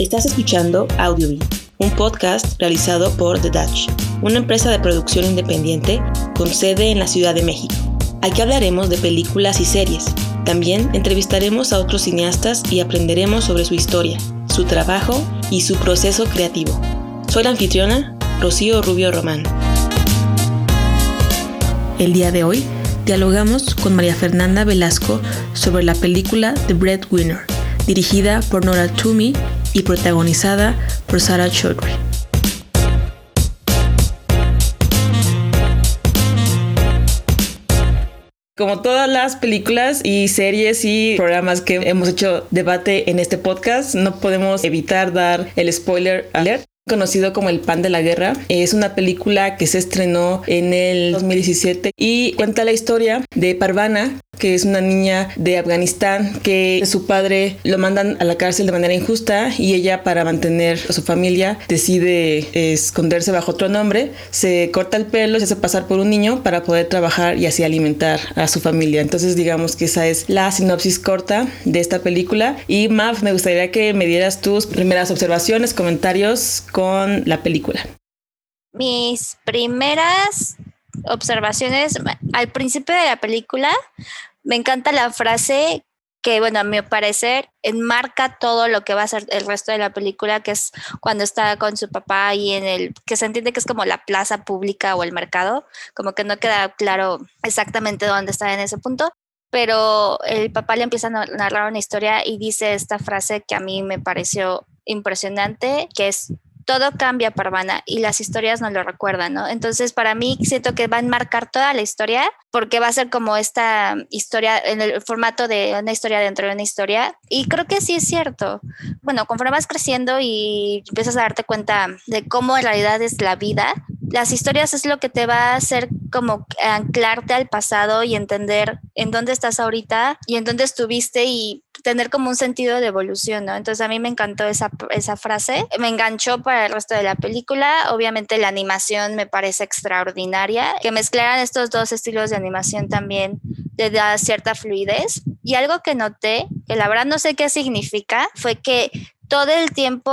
Estás escuchando Audiobee, un podcast realizado por The Dutch, una empresa de producción independiente con sede en la Ciudad de México. Aquí hablaremos de películas y series. También entrevistaremos a otros cineastas y aprenderemos sobre su historia, su trabajo y su proceso creativo. Soy la anfitriona, Rocío Rubio Román. El día de hoy dialogamos con María Fernanda Velasco sobre la película The Breadwinner, dirigida por Nora Toomey y protagonizada por Sarah Chaudhry. Como todas las películas y series y programas que hemos hecho debate en este podcast, no podemos evitar dar el spoiler alert conocido como El Pan de la Guerra. Es una película que se estrenó en el 2017 y cuenta la historia de Parvana, que es una niña de Afganistán que su padre lo mandan a la cárcel de manera injusta y ella para mantener a su familia decide esconderse bajo otro nombre, se corta el pelo, se hace pasar por un niño para poder trabajar y así alimentar a su familia. Entonces digamos que esa es la sinopsis corta de esta película y Mav, me gustaría que me dieras tus primeras observaciones, comentarios con la película. Mis primeras observaciones al principio de la película me encanta la frase que, bueno, a mi parecer, enmarca todo lo que va a ser el resto de la película, que es cuando está con su papá y en el, que se entiende que es como la plaza pública o el mercado, como que no queda claro exactamente dónde está en ese punto, pero el papá le empieza a narrar una historia y dice esta frase que a mí me pareció impresionante, que es todo cambia, Parvana, y las historias no lo recuerdan, ¿no? Entonces, para mí, siento que va a enmarcar toda la historia, porque va a ser como esta historia en el formato de una historia dentro de una historia. Y creo que sí es cierto. Bueno, conforme vas creciendo y empiezas a darte cuenta de cómo en realidad es la vida, las historias es lo que te va a hacer como anclarte al pasado y entender en dónde estás ahorita y en dónde estuviste y tener como un sentido de evolución, ¿no? Entonces a mí me encantó esa, esa frase, me enganchó para el resto de la película, obviamente la animación me parece extraordinaria, que mezclaran estos dos estilos de animación también le da cierta fluidez. Y algo que noté, que la verdad no sé qué significa, fue que todo el tiempo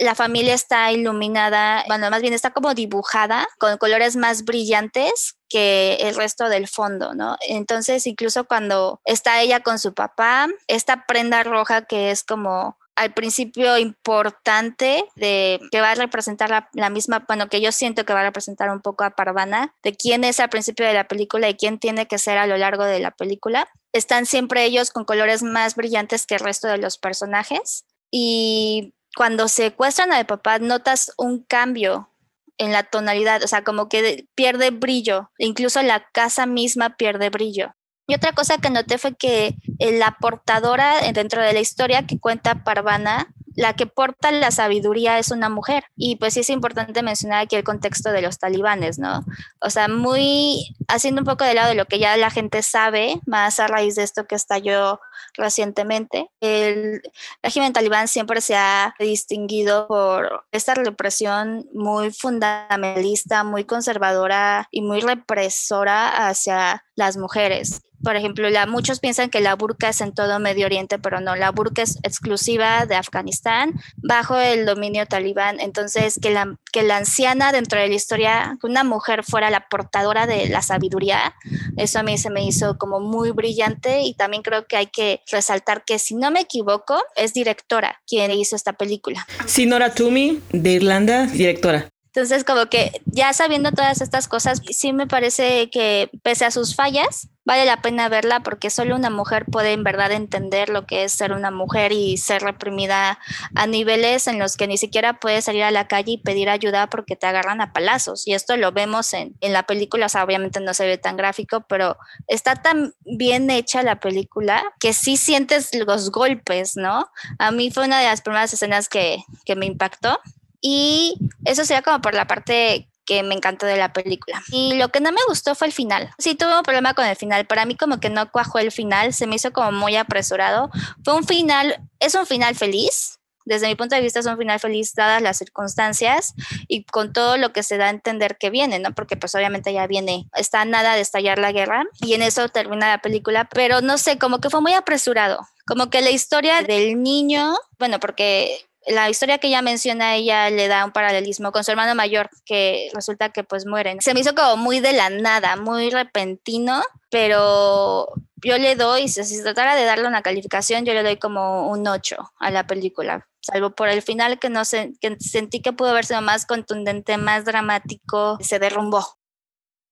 la familia está iluminada, bueno, más bien está como dibujada con colores más brillantes que el resto del fondo, ¿no? Entonces, incluso cuando está ella con su papá, esta prenda roja que es como al principio importante de que va a representar la, misma, bueno, que yo siento que va a representar un poco a Parvana, de quién es al principio de la película y quién tiene que ser a lo largo de la película. Están siempre ellos con colores más brillantes que el resto de los personajes y cuando secuestran al papá notas un cambio en la tonalidad, o sea, como que pierde brillo, incluso la casa misma pierde brillo. Y otra cosa que noté fue que eh, la portadora dentro de la historia que cuenta Parvana la que porta la sabiduría es una mujer. Y pues sí es importante mencionar aquí el contexto de los talibanes, ¿no? O sea, muy haciendo un poco de lado de lo que ya la gente sabe, más a raíz de esto que estalló recientemente. El régimen talibán siempre se ha distinguido por esta represión muy fundamentalista, muy conservadora y muy represora hacia las mujeres por ejemplo, muchos piensan que la burka es en todo Medio Oriente, pero no, la burka es exclusiva de Afganistán bajo el dominio talibán. Entonces, que la, que la anciana dentro de la historia, una mujer fuera la portadora de la sabiduría, eso a mí se me hizo como muy brillante y también creo que hay que resaltar que, si no me equivoco, es directora quien hizo esta película. Sinora Toomey, de Irlanda, directora. Entonces, como que ya sabiendo todas estas cosas, sí me parece que pese a sus fallas, vale la pena verla porque solo una mujer puede en verdad entender lo que es ser una mujer y ser reprimida a niveles en los que ni siquiera puedes salir a la calle y pedir ayuda porque te agarran a palazos. Y esto lo vemos en, en la película, o sea, obviamente no se ve tan gráfico, pero está tan bien hecha la película que sí sientes los golpes, ¿no? A mí fue una de las primeras escenas que, que me impactó y eso sería como por la parte que me encantó de la película. Y lo que no me gustó fue el final. Sí, tuve un problema con el final. Para mí como que no cuajó el final, se me hizo como muy apresurado. Fue un final, es un final feliz. Desde mi punto de vista es un final feliz dadas las circunstancias y con todo lo que se da a entender que viene, ¿no? Porque pues obviamente ya viene, está nada de estallar la guerra y en eso termina la película, pero no sé, como que fue muy apresurado. Como que la historia del niño, bueno, porque la historia que ella menciona, ella le da un paralelismo con su hermano mayor, que resulta que pues mueren. Se me hizo como muy de la nada, muy repentino, pero yo le doy, si se tratara de darle una calificación, yo le doy como un 8 a la película, salvo por el final que no sé, que sentí que pudo haber sido más contundente, más dramático, se derrumbó.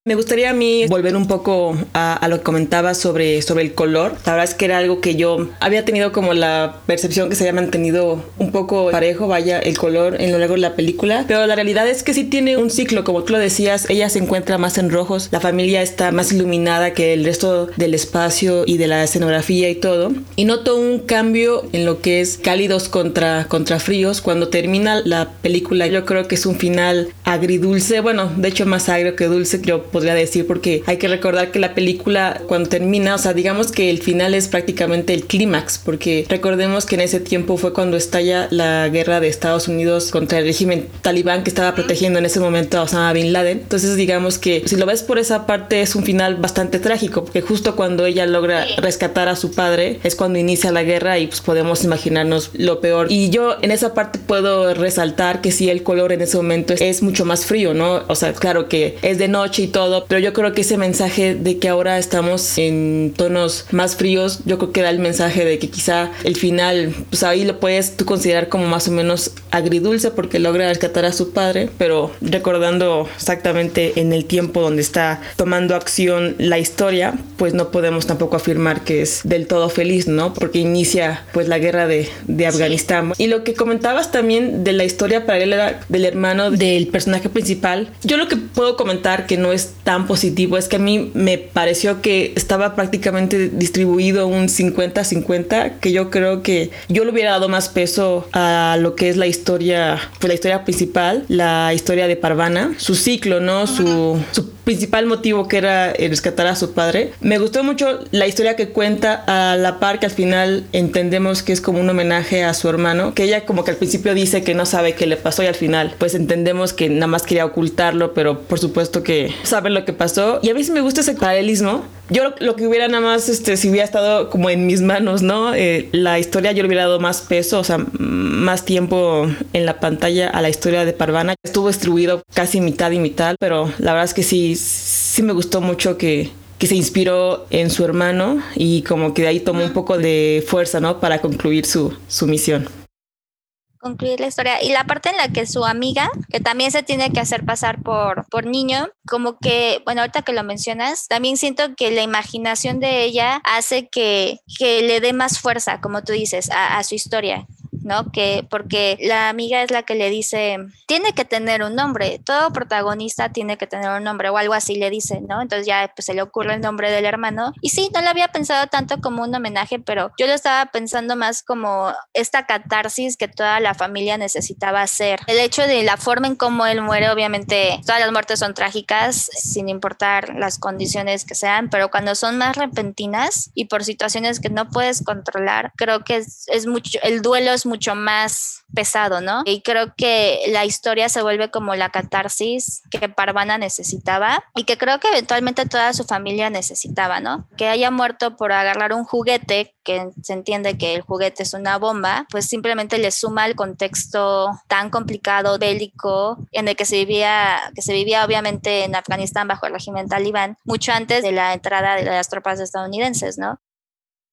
Me gustaría a mí volver un poco a, lo que comentaba sobre, sobre el color. La verdad es que era algo que yo había tenido como la percepción que se había mantenido un poco parejo, vaya, el color en lo largo de la película. Pero la realidad es que sí tiene un ciclo, como tú lo decías, ella se encuentra más en rojos, la familia está más iluminada que el resto del espacio y de la escenografía y todo. Y noto un cambio en lo que es cálidos contra, contra fríos. Cuando termina la película, yo creo que es un final agridulce, bueno, de hecho más agrio que dulce, podría decir, porque hay que recordar que la película cuando termina, o sea, digamos que el final es prácticamente el clímax, porque recordemos que en ese tiempo fue cuando estalla la guerra de Estados Unidos contra el régimen talibán que estaba protegiendo en ese momento a Osama Bin Laden. Entonces, digamos que si lo ves por esa parte es un final bastante trágico, porque justo cuando ella logra rescatar a su padre es cuando inicia la guerra y pues podemos imaginarnos lo peor. Y yo en esa parte puedo resaltar que sí el color en ese momento es, mucho más frío, ¿no? O sea, claro que es de noche y todo pero yo creo que ese mensaje de que ahora estamos en tonos más fríos, yo creo que da el mensaje de que quizá el final, pues ahí lo puedes tú considerar como más o menos agridulce porque logra rescatar a su padre, pero recordando exactamente en el tiempo donde está tomando acción la historia, pues no podemos tampoco afirmar que es del todo feliz, ¿no? Porque inicia pues la guerra de, de Afganistán. Y lo que comentabas también de la historia paralela del hermano del personaje principal, yo lo que puedo comentar que no es tan positivo es que a mí me pareció que estaba prácticamente distribuido un 50-50, que yo creo que yo le hubiera dado más peso a lo que es la historia, pues la historia principal, la historia de Parvana, su ciclo, ¿no? Su, su principal motivo que era rescatar a su padre. Me gustó mucho la historia que cuenta a la par que al final entendemos que es como un homenaje a su hermano, que ella como que al principio dice que no sabe qué le pasó y al final pues entendemos que nada más quería ocultarlo, pero por supuesto que sabe lo que pasó. Y a mí sí me gusta ese paralelismo. Yo lo, que hubiera nada más, este, si hubiera estado como en mis manos, ¿no? Eh, la historia yo le hubiera dado más peso, o sea, más tiempo en la pantalla a la historia de Parvana. Estuvo distribuido casi mitad y mitad, pero la verdad es que sí, sí me gustó mucho que, que se inspiró en su hermano y como que de ahí tomó un poco de fuerza, ¿no? Para concluir su, su misión concluir la historia. Y la parte en la que su amiga, que también se tiene que hacer pasar por, por niño, como que, bueno, ahorita que lo mencionas, también siento que la imaginación de ella hace que, que le dé más fuerza, como tú dices, a, a su historia. ¿No? Que porque la amiga es la que le dice, tiene que tener un nombre, todo protagonista tiene que tener un nombre o algo así le dice, ¿no? Entonces ya pues, se le ocurre el nombre del hermano. Y sí, no lo había pensado tanto como un homenaje, pero yo lo estaba pensando más como esta catarsis que toda la familia necesitaba hacer. El hecho de la forma en cómo él muere, obviamente todas las muertes son trágicas, sin importar las condiciones que sean, pero cuando son más repentinas y por situaciones que no puedes controlar, creo que es, es mucho, el duelo es mucho mucho más pesado, ¿no? Y creo que la historia se vuelve como la catarsis que Parvana necesitaba y que creo que eventualmente toda su familia necesitaba, ¿no? Que haya muerto por agarrar un juguete, que se entiende que el juguete es una bomba, pues simplemente le suma el contexto tan complicado, bélico, en el que se vivía, que se vivía obviamente en Afganistán bajo el régimen talibán, mucho antes de la entrada de las tropas estadounidenses, ¿no?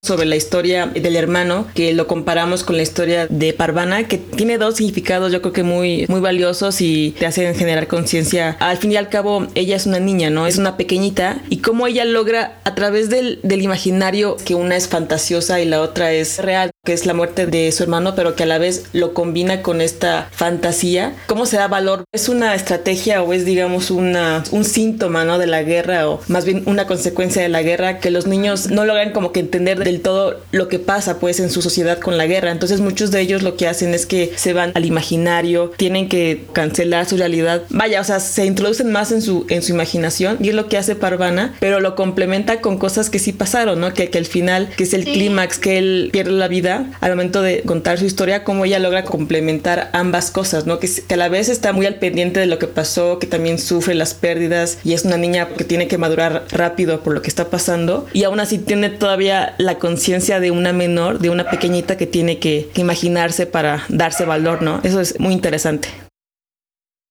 Sobre la historia del hermano, que lo comparamos con la historia de Parvana, que tiene dos significados yo creo que muy, muy valiosos y te hacen generar conciencia. Al fin y al cabo, ella es una niña, ¿no? Es una pequeñita y cómo ella logra a través del, del imaginario que una es fantasiosa y la otra es real que es la muerte de su hermano, pero que a la vez lo combina con esta fantasía. ¿Cómo se da valor? ¿Es una estrategia o es, digamos, una, un síntoma ¿no? de la guerra o más bien una consecuencia de la guerra que los niños no logran como que entender del todo lo que pasa pues en su sociedad con la guerra? Entonces muchos de ellos lo que hacen es que se van al imaginario, tienen que cancelar su realidad. Vaya, o sea, se introducen más en su, en su imaginación y es lo que hace Parvana, pero lo complementa con cosas que sí pasaron, ¿no? Que, que al final, que es el clímax, que él pierde la vida al momento de contar su historia, cómo ella logra complementar ambas cosas, ¿no? Que, que a la vez está muy al pendiente de lo que pasó, que también sufre las pérdidas y es una niña que tiene que madurar rápido por lo que está pasando y aún así tiene todavía la conciencia de una menor, de una pequeñita que tiene que, que imaginarse para darse valor, ¿no? Eso es muy interesante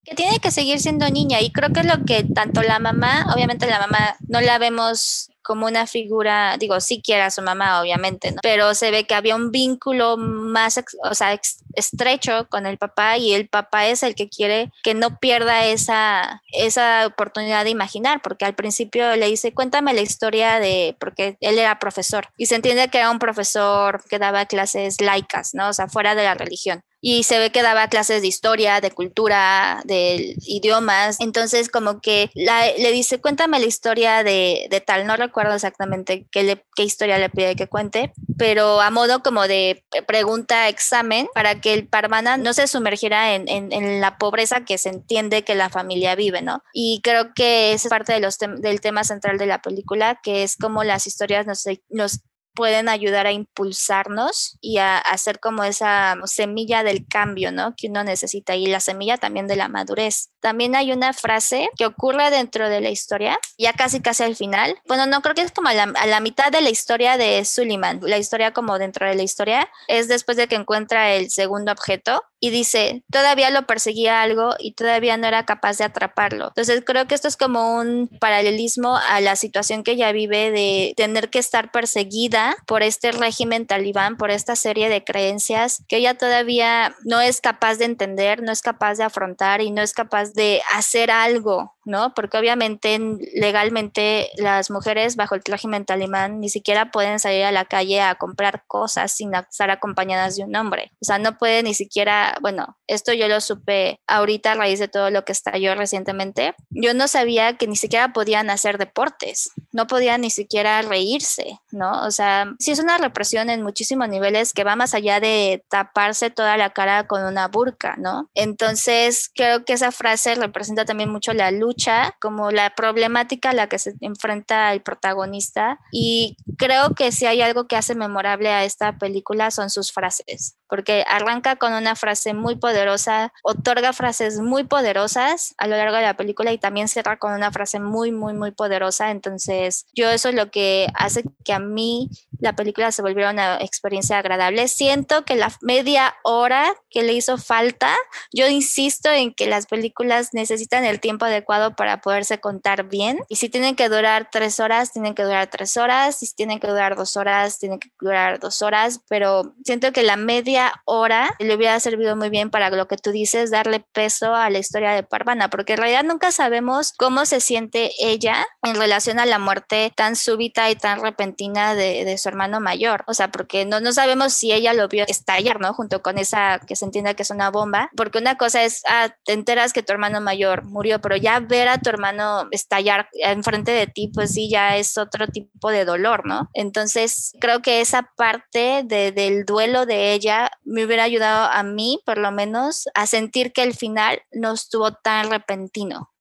que tiene que seguir siendo niña y creo que es lo que tanto la mamá, obviamente la mamá no la vemos como una figura, digo, sí su mamá, obviamente, ¿no? pero se ve que había un vínculo más, o sea, estrecho con el papá y el papá es el que quiere que no pierda esa, esa oportunidad de imaginar, porque al principio le dice, cuéntame la historia de, porque él era profesor y se entiende que era un profesor que daba clases laicas, ¿no? O sea, fuera de la religión y se ve que daba clases de historia, de cultura, de idiomas. Entonces, como que le dice, cuéntame la historia de, de tal, no recuerdo exactamente qué, qué historia le pide que cuente, pero a modo como de pregunta examen para que el parmana no se sumergiera en, en, la pobreza que se entiende que la familia vive, ¿no? Y creo que es parte de los del tema central de la película, que es como las historias nos, nos pueden ayudar a impulsarnos y a, hacer como esa semilla del cambio, ¿no? Que uno necesita y la semilla también de la madurez. También hay una frase que ocurre dentro de la historia, ya casi casi al final. Bueno, no creo que es como a la, a la mitad de la historia de Suleiman. La historia como dentro de la historia es después de que encuentra el segundo objeto y dice, todavía lo perseguía algo y todavía no era capaz de atraparlo. Entonces creo que esto es como un paralelismo a la situación que ella vive de tener que estar perseguida por este régimen talibán, por esta serie de creencias que ella todavía no es capaz de entender, no es capaz de afrontar y no es capaz de hacer algo ¿no? Porque obviamente legalmente las mujeres bajo el régimen talibán ni siquiera pueden salir a la calle a comprar cosas sin estar acompañadas de un hombre. O sea, no puede ni siquiera, bueno, esto yo lo supe ahorita a raíz de todo lo que estalló recientemente. Yo no sabía que ni siquiera podían hacer deportes, no podían ni siquiera reírse, ¿no? O sea, sí es una represión en muchísimos niveles que va más allá de taparse toda la cara con una burka, ¿no? Entonces, creo que esa frase representa también mucho la lucha como la problemática a la que se enfrenta el protagonista y creo que si hay algo que hace memorable a esta película son sus frases porque arranca con una frase muy poderosa, otorga frases muy poderosas a lo largo de la película y también cierra con una frase muy, muy, muy poderosa. Entonces, yo eso es lo que hace que a mí la película se volviera una experiencia agradable. Siento que la media hora que le hizo falta, yo insisto en que las películas necesitan el tiempo adecuado para poderse contar bien. Y si tienen que durar tres horas, tienen que durar tres horas. Y si tienen que durar dos horas, tienen que durar dos horas. Pero siento que la media hora le hubiera servido muy bien para lo que tú dices, darle peso a la historia de Parvana, porque en realidad nunca sabemos cómo se siente ella en relación a la muerte tan súbita y tan repentina de, de su hermano mayor. O sea, porque no, no sabemos si ella lo vio estallar, ¿no? Junto con esa que se entienda que es una bomba, porque una cosa es, ah, te enteras que tu hermano mayor murió, pero ya ver a tu hermano estallar enfrente de ti, pues sí, ya es otro tipo de dolor, ¿no? Entonces, creo que esa parte de, del duelo de ella me hubiera ayudado a mí, por lo menos, a sentir que el final no estuvo tan repentino.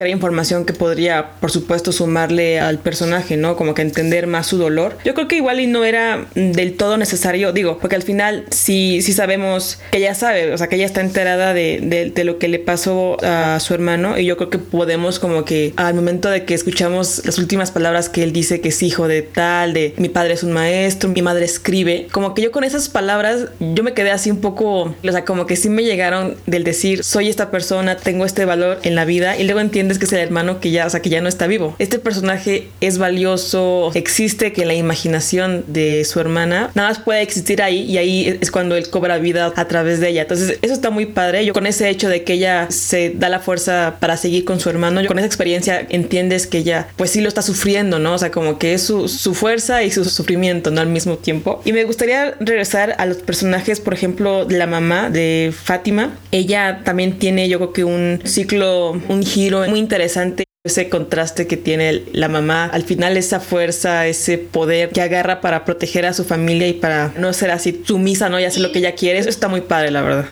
Hay información que podría, por supuesto, sumarle al personaje, ¿no? Como que entender más su dolor. Yo creo que igual y no era del todo necesario, digo, porque al final sí, sí sabemos que ella sabe, o sea, que ella está enterada de, de, lo que le pasó a su hermano y yo creo que podemos como que al momento de que escuchamos las últimas palabras que él dice que es hijo de tal, de mi padre es un maestro, mi madre escribe, como que yo con esas palabras yo me quedé así un poco, o sea, como que sí me llegaron del decir, soy esta persona, tengo este valor en la vida y luego entiendo es que es el hermano que ya, o sea, que ya no está vivo. Este personaje es valioso, existe que la imaginación de su hermana nada más puede existir ahí y ahí es cuando él cobra vida a través de ella. Entonces, eso está muy padre. Yo con ese hecho de que ella se da la fuerza para seguir con su hermano, yo con esa experiencia entiendes que ella pues sí lo está sufriendo, ¿no? O sea, como que es su, su fuerza y su sufrimiento, ¿no? Al mismo tiempo. Y me gustaría regresar a los personajes, por ejemplo, la mamá de Fátima. Ella también tiene yo creo que un ciclo, un giro muy interesante ese contraste que tiene la mamá, al final esa fuerza, ese poder que agarra para proteger a su familia y para no ser así sumisa, ¿no? Y hacer lo que ella quiere, eso está muy padre, la verdad.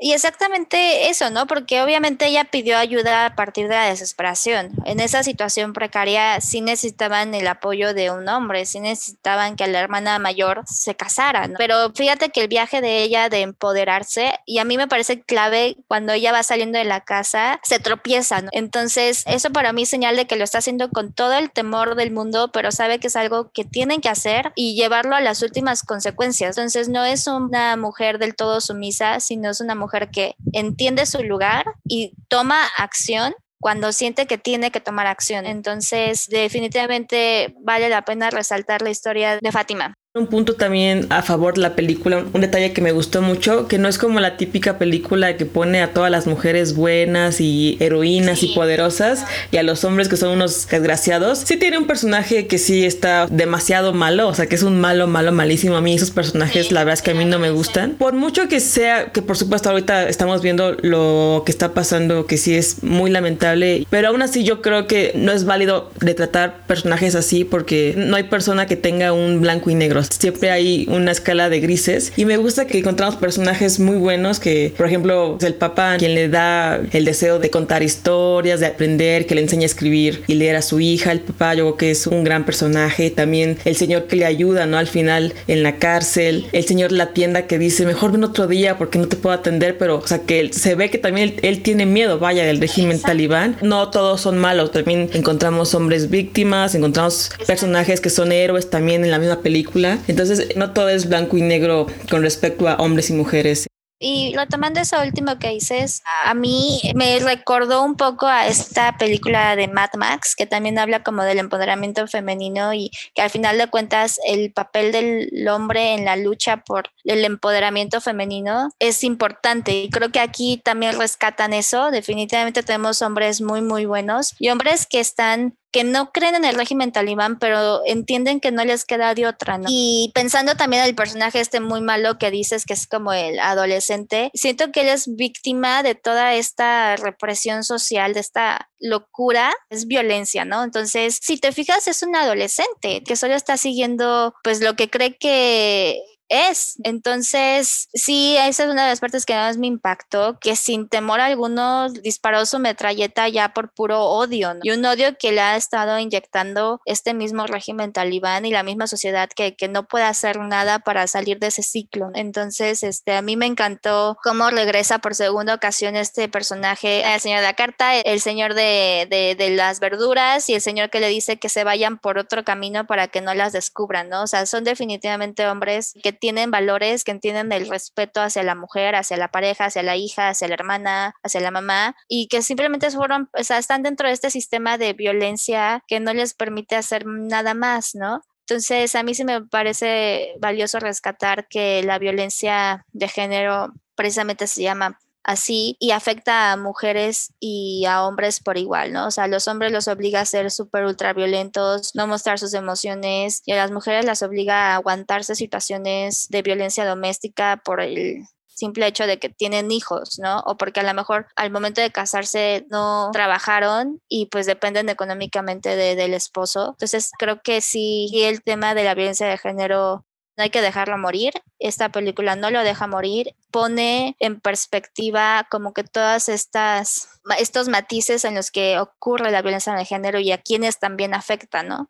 Y exactamente eso, ¿no? Porque obviamente ella pidió ayuda a partir de la desesperación. En esa situación precaria sí necesitaban el apoyo de un hombre, sí necesitaban que la hermana mayor se casara, ¿no? Pero fíjate que el viaje de ella de empoderarse, y a mí me parece clave cuando ella va saliendo de la casa, se tropieza. Entonces, eso para mí es señal de que lo está haciendo con todo el temor del mundo, pero sabe que es algo que tienen que hacer y llevarlo a las últimas consecuencias. Entonces, no es una mujer del todo sumisa, sino es una mujer mujer que entiende su lugar y toma acción cuando siente que tiene que tomar acción. Entonces, definitivamente vale la pena resaltar la historia de Fátima. Un punto también a favor de la película, un detalle que me gustó mucho, que no es como la típica película que pone a todas las mujeres buenas y heroínas y poderosas y a los hombres que son unos desgraciados. Sí tiene un personaje que sí está demasiado malo, o sea, que es un malo, malo, malísimo. A mí esos personajes, la verdad es que a mí no me gustan. Por mucho que sea, que por supuesto ahorita estamos viendo lo que está pasando, que sí es muy lamentable, pero aún así yo creo que no es válido retratar personajes así porque no hay persona que tenga un blanco y negro siempre hay una escala de grises y me gusta que encontramos personajes muy buenos que, por ejemplo, el papá quien le da el deseo de contar historias, de aprender, que le enseña a escribir y leer a su hija, el papá yo creo que es un gran personaje, también el señor que le ayuda, ¿no? Al final en la cárcel, el señor de la tienda que dice, mejor ven otro día porque no te puedo atender, pero, o sea, que se ve que también él, tiene miedo, vaya, del régimen talibán. No todos son malos, también encontramos hombres víctimas, encontramos personajes que son héroes también en la misma película entonces, no todo es blanco y negro con respecto a hombres y mujeres. Y retomando eso último que dices, a mí me recordó un poco a esta película de Mad Max, que también habla como del empoderamiento femenino y que al final de cuentas el papel del hombre en la lucha por el empoderamiento femenino es importante. Y creo que aquí también rescatan eso. Definitivamente tenemos hombres muy, muy buenos y hombres que están que no creen en el régimen talibán, pero entienden que no les queda de otra, ¿no? Y pensando también en el personaje este muy malo que dices que es como el adolescente, siento que él es víctima de toda esta represión social, de esta locura, es violencia, ¿no? Entonces, si te fijas, es un adolescente que solo está siguiendo pues lo que cree que es. Entonces, sí, esa es una de las partes que más me impactó, que sin temor alguno disparó su metralleta ya por puro odio, y un odio que le ha estado inyectando este mismo régimen talibán y la misma sociedad que, que no puede hacer nada para salir de ese ciclo. Entonces, este, a mí me encantó cómo regresa por segunda ocasión este personaje, el señor de la carta, el señor de, de las verduras y el señor que le dice que se vayan por otro camino para que no las descubran, ¿no? O sea, son definitivamente hombres que tienen valores, que entienden el respeto hacia la mujer, hacia la pareja, hacia la hija, hacia la hermana, hacia la mamá, y que simplemente fueron, o sea, están dentro de este sistema de violencia que no les permite hacer nada más, ¿no? Entonces, a mí sí me parece valioso rescatar que la violencia de género precisamente se llama así y afecta a mujeres y a hombres por igual, ¿no? O sea, los hombres los obliga a ser súper ultra violentos, no mostrar sus emociones y a las mujeres las obliga a aguantarse situaciones de violencia doméstica por el simple hecho de que tienen hijos, ¿no? O porque a lo mejor al momento de casarse no trabajaron y pues dependen económicamente del esposo. Entonces creo que sí, el tema de la violencia de género no hay que dejarlo morir. Esta película no lo deja morir, pone en perspectiva como que todas estas estos matices en los que ocurre la violencia de género y a quienes también afecta, ¿no?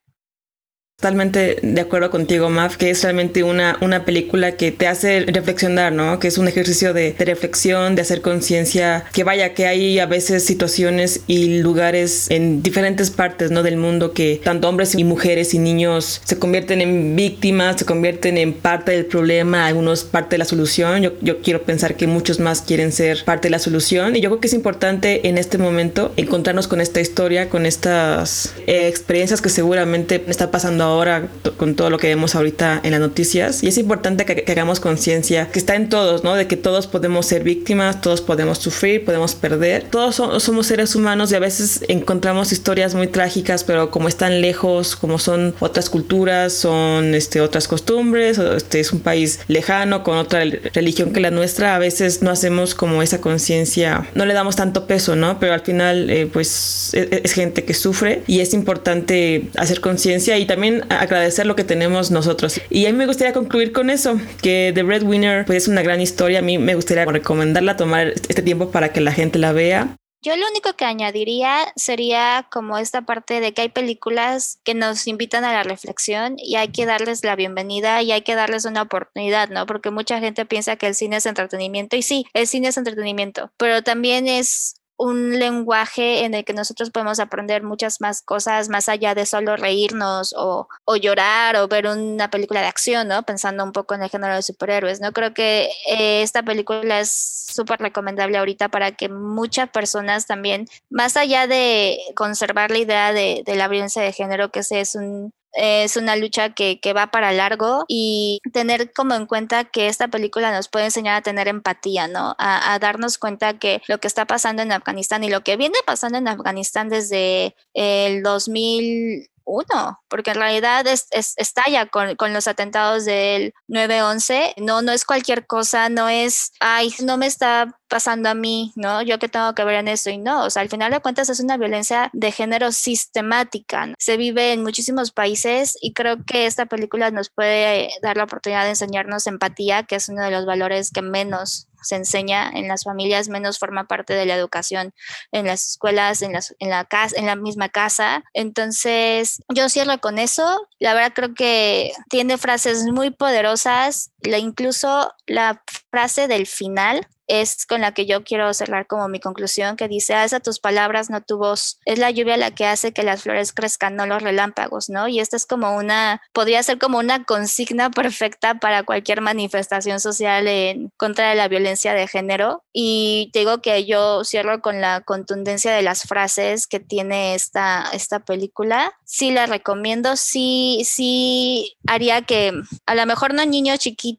Totalmente de acuerdo contigo, Maf, que es realmente una, una película que te hace reflexionar, ¿no? Que es un ejercicio de, reflexión, de hacer conciencia, que vaya, que hay a veces situaciones y lugares en diferentes partes, ¿no? Del mundo que tanto hombres y mujeres y niños se convierten en víctimas, se convierten en parte del problema, algunos parte de la solución. Yo, yo quiero pensar que muchos más quieren ser parte de la solución y yo creo que es importante en este momento encontrarnos con esta historia, con estas eh, experiencias que seguramente está pasando ahora con todo lo que vemos ahorita en las noticias. Y es importante que, hagamos conciencia que está en todos, ¿no? De que todos podemos ser víctimas, todos podemos sufrir, podemos perder. Todos somos seres humanos y a veces encontramos historias muy trágicas, pero como están lejos, como son otras culturas, son este, otras costumbres, este es un país lejano con otra religión que la nuestra, a veces no hacemos como esa conciencia, no le damos tanto peso, ¿no? Pero al final, eh, pues es, es gente que sufre y es importante hacer conciencia y también agradecer lo que tenemos nosotros. Y a mí me gustaría concluir con eso, que The Red Winner pues, es una gran historia. A mí me gustaría recomendarla, tomar este tiempo para que la gente la vea. Yo lo único que añadiría sería como esta parte de que hay películas que nos invitan a la reflexión y hay que darles la bienvenida y hay que darles una oportunidad, ¿no? Porque mucha gente piensa que el cine es entretenimiento y sí, el cine es entretenimiento, pero también es un lenguaje en el que nosotros podemos aprender muchas más cosas más allá de solo reírnos o, o, llorar o ver una película de acción, ¿no? Pensando un poco en el género de superhéroes, ¿no? Creo que eh, esta película es súper recomendable ahorita para que muchas personas también, más allá de conservar la idea de, la violencia de género, que ese es un es una lucha que, va para largo y tener como en cuenta que esta película nos puede enseñar a tener empatía, ¿no? A, darnos cuenta que lo que está pasando en Afganistán y lo que viene pasando en Afganistán desde el 2000 uno, porque en realidad es, estalla con, los atentados del 9-11. No, no es cualquier cosa, no es, ay, no me está pasando a mí, ¿no? Yo que tengo que ver en eso y no, o sea, al final de cuentas es una violencia de género sistemática. Se vive en muchísimos países y creo que esta película nos puede dar la oportunidad de enseñarnos empatía, que es uno de los valores que menos se enseña en las familias, menos forma parte de la educación en las escuelas, en, las, en, la, casa, en la misma casa. Entonces, yo cierro con eso. La verdad creo que tiene frases muy poderosas, incluso la frase del final es con la que yo quiero cerrar como mi conclusión, que dice, alza tus palabras, no tu voz. Es la lluvia la que hace que las flores crezcan, no los relámpagos, ¿no? Y esta es como una, podría ser como una consigna perfecta para cualquier manifestación social en contra de la violencia de género. Y digo que yo cierro con la contundencia de las frases que tiene esta, esta película. Sí la recomiendo, sí, sí haría que, a lo mejor no niños chiquitos,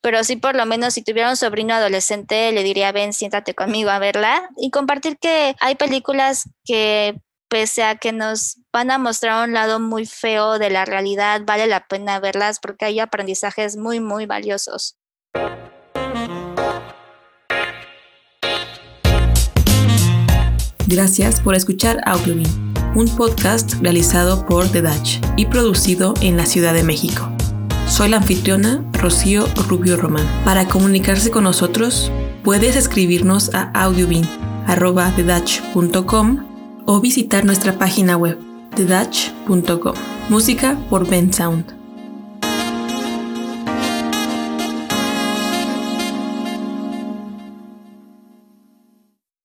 pero sí por lo menos si tuviera un sobrino adolescente, le diría, ven, siéntate conmigo a verla y compartir que hay películas que pese a que nos van a mostrar un lado muy feo de la realidad, vale la pena verlas porque hay aprendizajes muy, muy valiosos. Gracias por escuchar Audiobin, un podcast realizado por The Dutch y producido en la Ciudad de México. Soy la anfitriona Rocío Rubio Román. Para comunicarse con nosotros, puedes escribirnos a audiobin.com o visitar nuestra página web thedutch.com. Música por Ben Sound.